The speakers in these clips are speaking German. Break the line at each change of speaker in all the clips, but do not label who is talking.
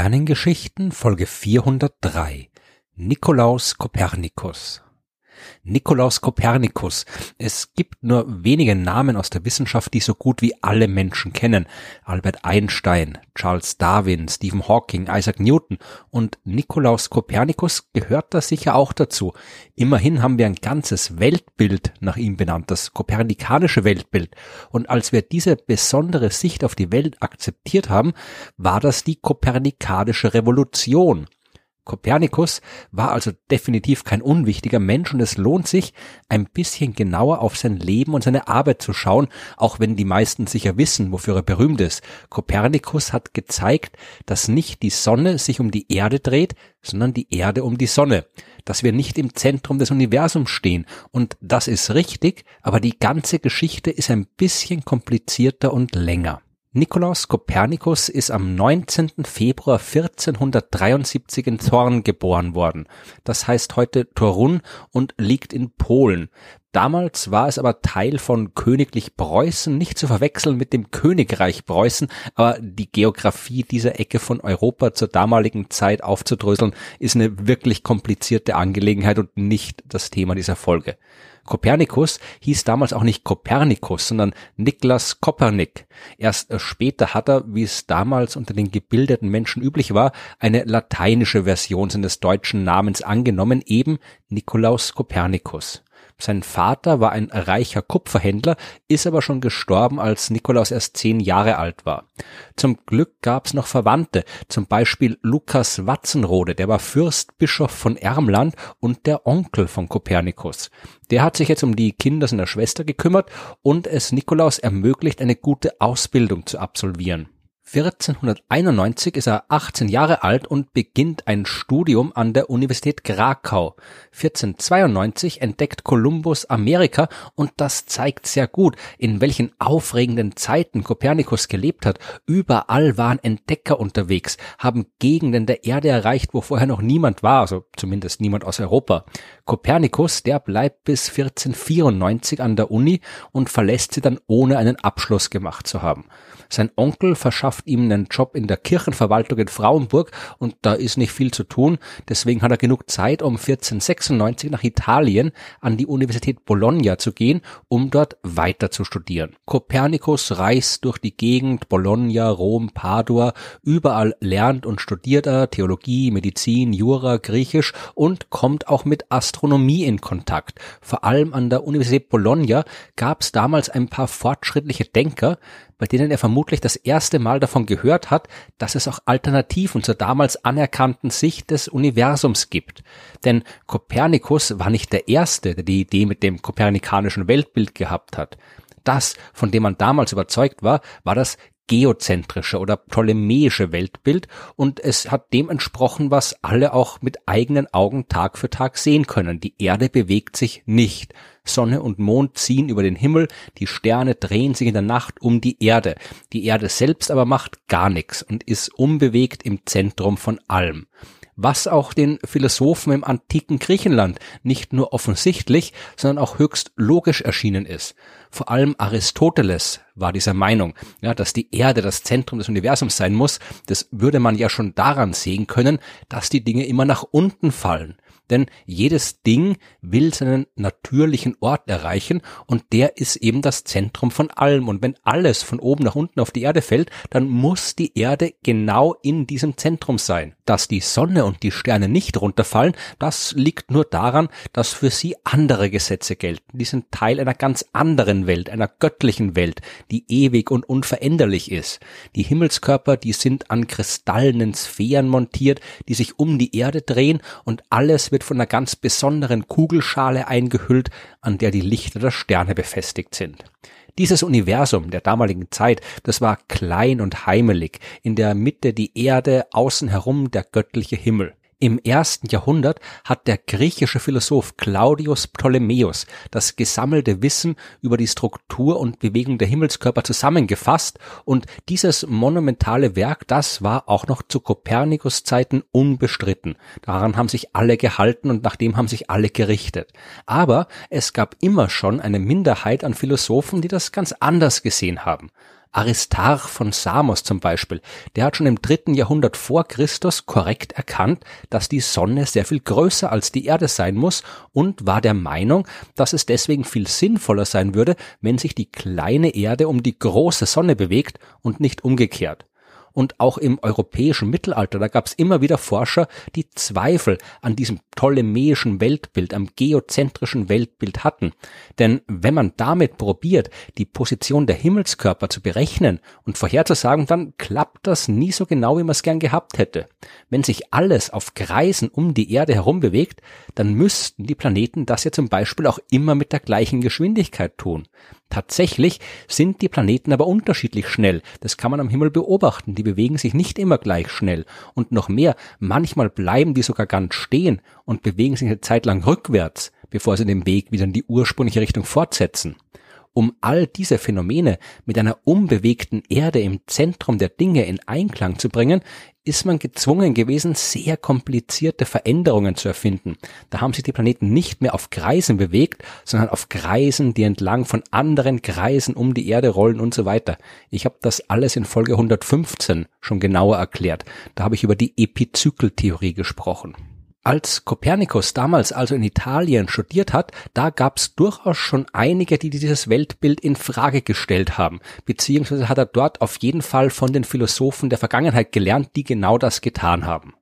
Sternengeschichten Folge 403 Nikolaus Kopernikus Nikolaus Kopernikus. Es gibt nur wenige Namen aus der Wissenschaft, die so gut wie alle Menschen kennen. Albert Einstein, Charles Darwin, Stephen Hawking, Isaac Newton und Nikolaus Kopernikus gehört da sicher auch dazu. Immerhin haben wir ein ganzes Weltbild nach ihm benannt, das kopernikanische Weltbild. Und als wir diese besondere Sicht auf die Welt akzeptiert haben, war das die kopernikanische Revolution. Kopernikus war also definitiv kein unwichtiger Mensch und es lohnt sich, ein bisschen genauer auf sein Leben und seine Arbeit zu schauen, auch wenn die meisten sicher wissen, wofür er berühmt ist. Kopernikus hat gezeigt, dass nicht die Sonne sich um die Erde dreht, sondern die Erde um die Sonne, dass wir nicht im Zentrum des Universums stehen. Und das ist richtig, aber die ganze Geschichte ist ein bisschen komplizierter und länger. Nikolaus Kopernikus ist am 19. Februar 1473 in Thorn geboren worden. Das heißt heute Torun und liegt in Polen. Damals war es aber Teil von Königlich Preußen, nicht zu verwechseln mit dem Königreich Preußen, aber die Geografie dieser Ecke von Europa zur damaligen Zeit aufzudröseln, ist eine wirklich komplizierte Angelegenheit und nicht das Thema dieser Folge. Kopernikus hieß damals auch nicht Kopernikus, sondern Niklas Kopernik. Erst später hat er, wie es damals unter den gebildeten Menschen üblich war, eine lateinische Version seines deutschen Namens angenommen, eben Nikolaus Kopernikus. Sein Vater war ein reicher Kupferhändler, ist aber schon gestorben, als Nikolaus erst zehn Jahre alt war. Zum Glück gab's noch Verwandte, zum Beispiel Lukas Watzenrode, der war Fürstbischof von Ermland und der Onkel von Kopernikus. Der hat sich jetzt um die Kinder seiner Schwester gekümmert und es Nikolaus ermöglicht, eine gute Ausbildung zu absolvieren. 1491 ist er 18 Jahre alt und beginnt ein Studium an der Universität Krakau. 1492 entdeckt Kolumbus Amerika und das zeigt sehr gut, in welchen aufregenden Zeiten Kopernikus gelebt hat. Überall waren Entdecker unterwegs, haben Gegenden der Erde erreicht, wo vorher noch niemand war, also zumindest niemand aus Europa. Kopernikus, der bleibt bis 1494 an der Uni und verlässt sie dann ohne einen Abschluss gemacht zu haben. Sein Onkel verschafft ihm einen Job in der Kirchenverwaltung in Frauenburg und da ist nicht viel zu tun. Deswegen hat er genug Zeit, um 1496 nach Italien an die Universität Bologna zu gehen, um dort weiter zu studieren. Kopernikus reist durch die Gegend Bologna, Rom, Padua. Überall lernt und studiert er Theologie, Medizin, Jura, Griechisch und kommt auch mit Astronomie in Kontakt. Vor allem an der Universität Bologna gab es damals ein paar fortschrittliche Denker, bei denen er vermutlich das erste Mal davon gehört hat, dass es auch Alternativen zur damals anerkannten Sicht des Universums gibt. Denn Kopernikus war nicht der Erste, der die Idee mit dem kopernikanischen Weltbild gehabt hat. Das, von dem man damals überzeugt war, war das geozentrische oder ptolemäische Weltbild und es hat dem entsprochen, was alle auch mit eigenen Augen Tag für Tag sehen können. Die Erde bewegt sich nicht. Sonne und Mond ziehen über den Himmel, die Sterne drehen sich in der Nacht um die Erde. Die Erde selbst aber macht gar nichts und ist unbewegt im Zentrum von allem was auch den Philosophen im antiken Griechenland nicht nur offensichtlich, sondern auch höchst logisch erschienen ist. Vor allem Aristoteles war dieser Meinung, ja, dass die Erde das Zentrum des Universums sein muss. Das würde man ja schon daran sehen können, dass die Dinge immer nach unten fallen denn jedes Ding will seinen natürlichen Ort erreichen und der ist eben das Zentrum von allem. Und wenn alles von oben nach unten auf die Erde fällt, dann muss die Erde genau in diesem Zentrum sein. Dass die Sonne und die Sterne nicht runterfallen, das liegt nur daran, dass für sie andere Gesetze gelten. Die sind Teil einer ganz anderen Welt, einer göttlichen Welt, die ewig und unveränderlich ist. Die Himmelskörper, die sind an kristallenen Sphären montiert, die sich um die Erde drehen und alles wird wird von einer ganz besonderen Kugelschale eingehüllt, an der die Lichter der Sterne befestigt sind. Dieses Universum der damaligen Zeit, das war klein und heimelig, in der Mitte die Erde, außen herum der göttliche Himmel. Im ersten Jahrhundert hat der griechische Philosoph Claudius Ptolemäus das gesammelte Wissen über die Struktur und Bewegung der Himmelskörper zusammengefasst und dieses monumentale Werk, das war auch noch zu Kopernikus Zeiten unbestritten. Daran haben sich alle gehalten und nach dem haben sich alle gerichtet. Aber es gab immer schon eine Minderheit an Philosophen, die das ganz anders gesehen haben. Aristarch von Samos zum Beispiel, der hat schon im dritten Jahrhundert vor Christus korrekt erkannt, dass die Sonne sehr viel größer als die Erde sein muss und war der Meinung, dass es deswegen viel sinnvoller sein würde, wenn sich die kleine Erde um die große Sonne bewegt und nicht umgekehrt und auch im europäischen Mittelalter, da gab es immer wieder Forscher, die Zweifel an diesem ptolemäischen Weltbild, am geozentrischen Weltbild hatten. Denn wenn man damit probiert, die Position der Himmelskörper zu berechnen und vorherzusagen, dann klappt das nie so genau, wie man es gern gehabt hätte. Wenn sich alles auf Kreisen um die Erde herum bewegt, dann müssten die Planeten das ja zum Beispiel auch immer mit der gleichen Geschwindigkeit tun. Tatsächlich sind die Planeten aber unterschiedlich schnell. Das kann man am Himmel beobachten. Die bewegen sich nicht immer gleich schnell. Und noch mehr, manchmal bleiben die sogar ganz stehen und bewegen sich eine Zeit lang rückwärts, bevor sie den Weg wieder in die ursprüngliche Richtung fortsetzen. Um all diese Phänomene mit einer unbewegten Erde im Zentrum der Dinge in Einklang zu bringen, ist man gezwungen gewesen, sehr komplizierte Veränderungen zu erfinden. Da haben sich die Planeten nicht mehr auf Kreisen bewegt, sondern auf Kreisen, die entlang von anderen Kreisen um die Erde rollen und so weiter. Ich habe das alles in Folge 115 schon genauer erklärt. Da habe ich über die Epizykeltheorie gesprochen. Als Kopernikus damals also in Italien studiert hat, da gab es durchaus schon einige, die dieses Weltbild in Frage gestellt haben, beziehungsweise hat er dort auf jeden Fall von den Philosophen der Vergangenheit gelernt, die genau das getan haben.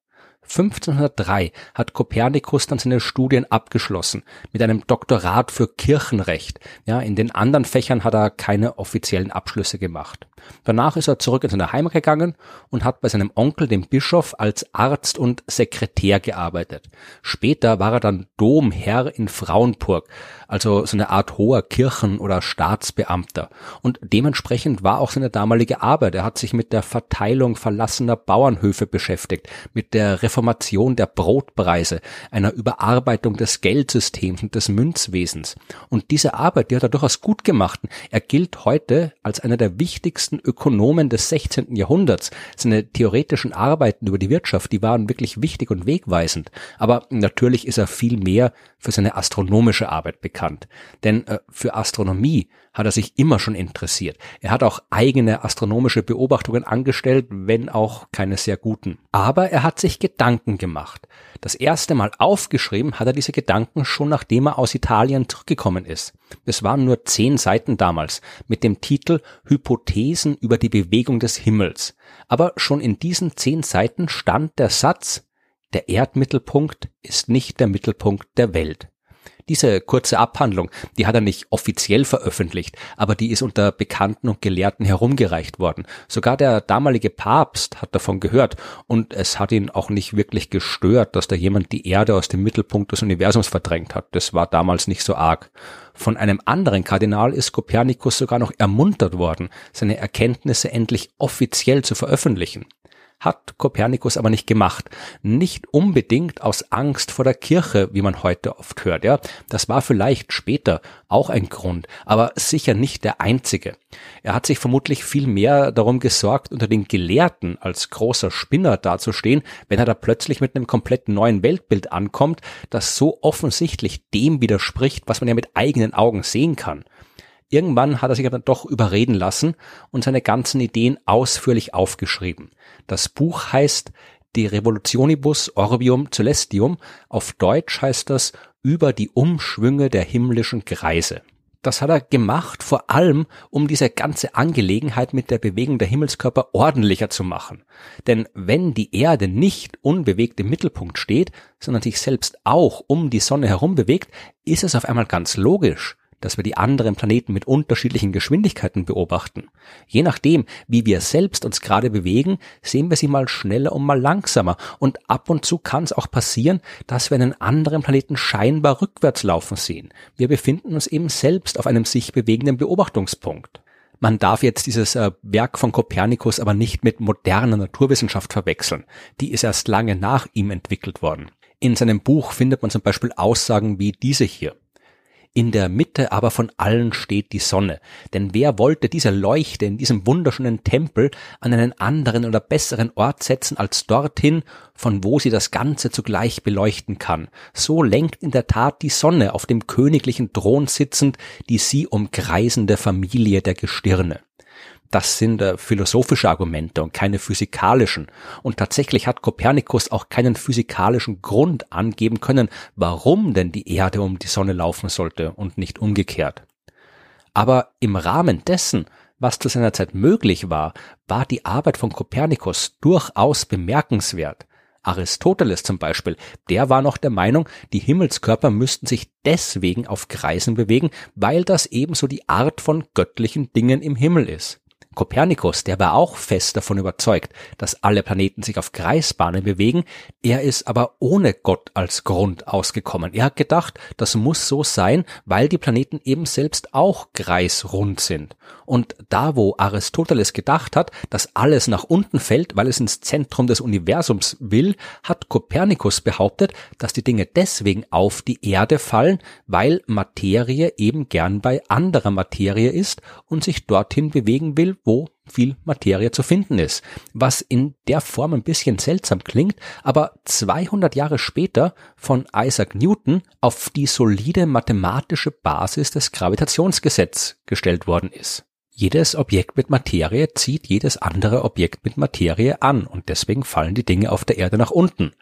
1503 hat Kopernikus dann seine Studien abgeschlossen mit einem Doktorat für Kirchenrecht. Ja, in den anderen Fächern hat er keine offiziellen Abschlüsse gemacht. Danach ist er zurück in seine Heimat gegangen und hat bei seinem Onkel, dem Bischof, als Arzt und Sekretär gearbeitet. Später war er dann Domherr in Frauenburg, also so eine Art hoher Kirchen- oder Staatsbeamter. Und dementsprechend war auch seine damalige Arbeit. Er hat sich mit der Verteilung verlassener Bauernhöfe beschäftigt, mit der Reformation der Brotpreise, einer Überarbeitung des Geldsystems und des Münzwesens. Und diese Arbeit, die hat er durchaus gut gemacht. Er gilt heute als einer der wichtigsten Ökonomen des 16. Jahrhunderts. Seine theoretischen Arbeiten über die Wirtschaft, die waren wirklich wichtig und wegweisend. Aber natürlich ist er viel mehr für seine astronomische Arbeit bekannt. Denn äh, für Astronomie hat er sich immer schon interessiert. Er hat auch eigene astronomische Beobachtungen angestellt, wenn auch keine sehr guten. Aber er hat sich Gedanken gemacht. Das erste Mal aufgeschrieben hat er diese Gedanken schon nachdem er aus Italien zurückgekommen ist. Es waren nur zehn Seiten damals mit dem Titel Hypothesen über die Bewegung des Himmels. Aber schon in diesen zehn Seiten stand der Satz, der Erdmittelpunkt ist nicht der Mittelpunkt der Welt. Diese kurze Abhandlung, die hat er nicht offiziell veröffentlicht, aber die ist unter Bekannten und Gelehrten herumgereicht worden. Sogar der damalige Papst hat davon gehört und es hat ihn auch nicht wirklich gestört, dass da jemand die Erde aus dem Mittelpunkt des Universums verdrängt hat. Das war damals nicht so arg. Von einem anderen Kardinal ist Kopernikus sogar noch ermuntert worden, seine Erkenntnisse endlich offiziell zu veröffentlichen hat Kopernikus aber nicht gemacht. Nicht unbedingt aus Angst vor der Kirche, wie man heute oft hört, ja. Das war vielleicht später auch ein Grund, aber sicher nicht der einzige. Er hat sich vermutlich viel mehr darum gesorgt, unter den Gelehrten als großer Spinner dazustehen, wenn er da plötzlich mit einem komplett neuen Weltbild ankommt, das so offensichtlich dem widerspricht, was man ja mit eigenen Augen sehen kann. Irgendwann hat er sich aber doch überreden lassen und seine ganzen Ideen ausführlich aufgeschrieben. Das Buch heißt De Revolutionibus Orbium Celestium. Auf Deutsch heißt das über die Umschwünge der himmlischen Kreise. Das hat er gemacht, vor allem, um diese ganze Angelegenheit mit der Bewegung der Himmelskörper ordentlicher zu machen. Denn wenn die Erde nicht unbewegt im Mittelpunkt steht, sondern sich selbst auch um die Sonne herum bewegt, ist es auf einmal ganz logisch, dass wir die anderen Planeten mit unterschiedlichen Geschwindigkeiten beobachten. Je nachdem, wie wir selbst uns gerade bewegen, sehen wir sie mal schneller und mal langsamer. Und ab und zu kann es auch passieren, dass wir einen anderen Planeten scheinbar rückwärts laufen sehen. Wir befinden uns eben selbst auf einem sich bewegenden Beobachtungspunkt. Man darf jetzt dieses äh, Werk von Kopernikus aber nicht mit moderner Naturwissenschaft verwechseln. Die ist erst lange nach ihm entwickelt worden. In seinem Buch findet man zum Beispiel Aussagen wie diese hier. In der Mitte aber von allen steht die Sonne. Denn wer wollte diese Leuchte in diesem wunderschönen Tempel an einen anderen oder besseren Ort setzen als dorthin, von wo sie das Ganze zugleich beleuchten kann? So lenkt in der Tat die Sonne auf dem königlichen Thron sitzend die sie umkreisende Familie der Gestirne. Das sind äh, philosophische Argumente und keine physikalischen. Und tatsächlich hat Kopernikus auch keinen physikalischen Grund angeben können, warum denn die Erde um die Sonne laufen sollte und nicht umgekehrt. Aber im Rahmen dessen, was zu seiner Zeit möglich war, war die Arbeit von Kopernikus durchaus bemerkenswert. Aristoteles zum Beispiel, der war noch der Meinung, die Himmelskörper müssten sich deswegen auf Kreisen bewegen, weil das ebenso die Art von göttlichen Dingen im Himmel ist. Kopernikus, der war auch fest davon überzeugt, dass alle Planeten sich auf Kreisbahnen bewegen, er ist aber ohne Gott als Grund ausgekommen. Er hat gedacht, das muss so sein, weil die Planeten eben selbst auch kreisrund sind. Und da, wo Aristoteles gedacht hat, dass alles nach unten fällt, weil es ins Zentrum des Universums will, hat Kopernikus behauptet, dass die Dinge deswegen auf die Erde fallen, weil Materie eben gern bei anderer Materie ist und sich dorthin bewegen will, wo viel Materie zu finden ist. Was in der Form ein bisschen seltsam klingt, aber 200 Jahre später von Isaac Newton auf die solide mathematische Basis des Gravitationsgesetzes gestellt worden ist. Jedes Objekt mit Materie zieht jedes andere Objekt mit Materie an und deswegen fallen die Dinge auf der Erde nach unten.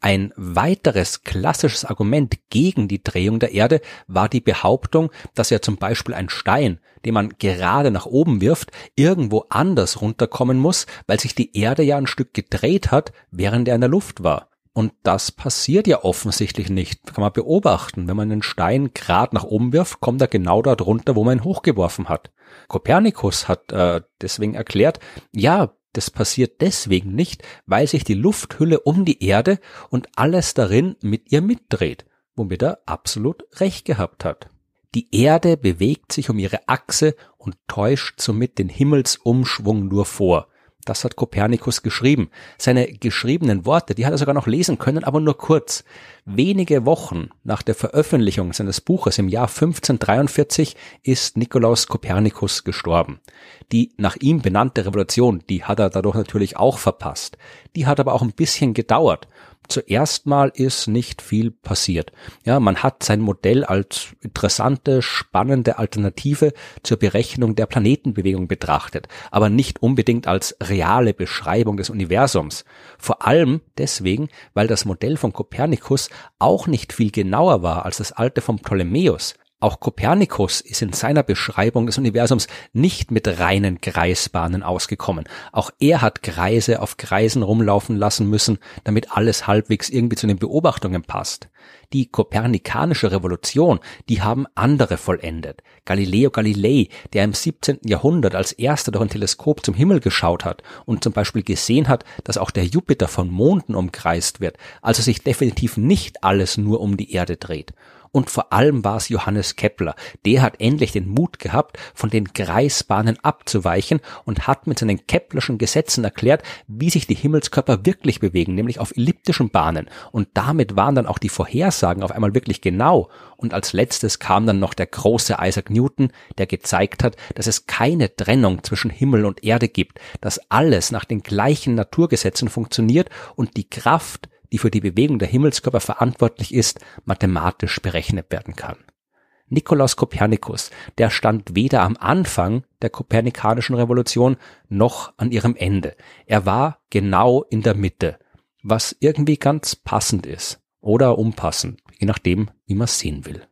Ein weiteres klassisches Argument gegen die Drehung der Erde war die Behauptung, dass ja zum Beispiel ein Stein, den man gerade nach oben wirft, irgendwo anders runterkommen muss, weil sich die Erde ja ein Stück gedreht hat, während er in der Luft war. Und das passiert ja offensichtlich nicht. Kann man beobachten. Wenn man einen Stein gerade nach oben wirft, kommt er genau dort runter, wo man ihn hochgeworfen hat. Kopernikus hat äh, deswegen erklärt, ja, das passiert deswegen nicht, weil sich die Lufthülle um die Erde und alles darin mit ihr mitdreht, womit er absolut recht gehabt hat. Die Erde bewegt sich um ihre Achse und täuscht somit den Himmelsumschwung nur vor. Das hat Kopernikus geschrieben. Seine geschriebenen Worte, die hat er sogar noch lesen können, aber nur kurz. Wenige Wochen nach der Veröffentlichung seines Buches im Jahr 1543 ist Nikolaus Kopernikus gestorben. Die nach ihm benannte Revolution, die hat er dadurch natürlich auch verpasst. Die hat aber auch ein bisschen gedauert zuerst mal ist nicht viel passiert. Ja, man hat sein Modell als interessante, spannende Alternative zur Berechnung der Planetenbewegung betrachtet, aber nicht unbedingt als reale Beschreibung des Universums. Vor allem deswegen, weil das Modell von Kopernikus auch nicht viel genauer war als das alte von Ptolemäus. Auch Kopernikus ist in seiner Beschreibung des Universums nicht mit reinen Kreisbahnen ausgekommen. Auch er hat Kreise auf Kreisen rumlaufen lassen müssen, damit alles halbwegs irgendwie zu den Beobachtungen passt. Die kopernikanische Revolution, die haben andere vollendet. Galileo Galilei, der im 17. Jahrhundert als erster durch ein Teleskop zum Himmel geschaut hat und zum Beispiel gesehen hat, dass auch der Jupiter von Monden umkreist wird, also sich definitiv nicht alles nur um die Erde dreht. Und vor allem war es Johannes Kepler. Der hat endlich den Mut gehabt, von den Kreisbahnen abzuweichen und hat mit seinen Keplerschen Gesetzen erklärt, wie sich die Himmelskörper wirklich bewegen, nämlich auf elliptischen Bahnen. Und damit waren dann auch die Vorhersagen auf einmal wirklich genau. Und als letztes kam dann noch der große Isaac Newton, der gezeigt hat, dass es keine Trennung zwischen Himmel und Erde gibt, dass alles nach den gleichen Naturgesetzen funktioniert und die Kraft, die für die Bewegung der Himmelskörper verantwortlich ist, mathematisch berechnet werden kann. Nikolaus Kopernikus, der stand weder am Anfang der kopernikanischen Revolution noch an ihrem Ende. Er war genau in der Mitte, was irgendwie ganz passend ist oder unpassend, je nachdem, wie man es sehen will.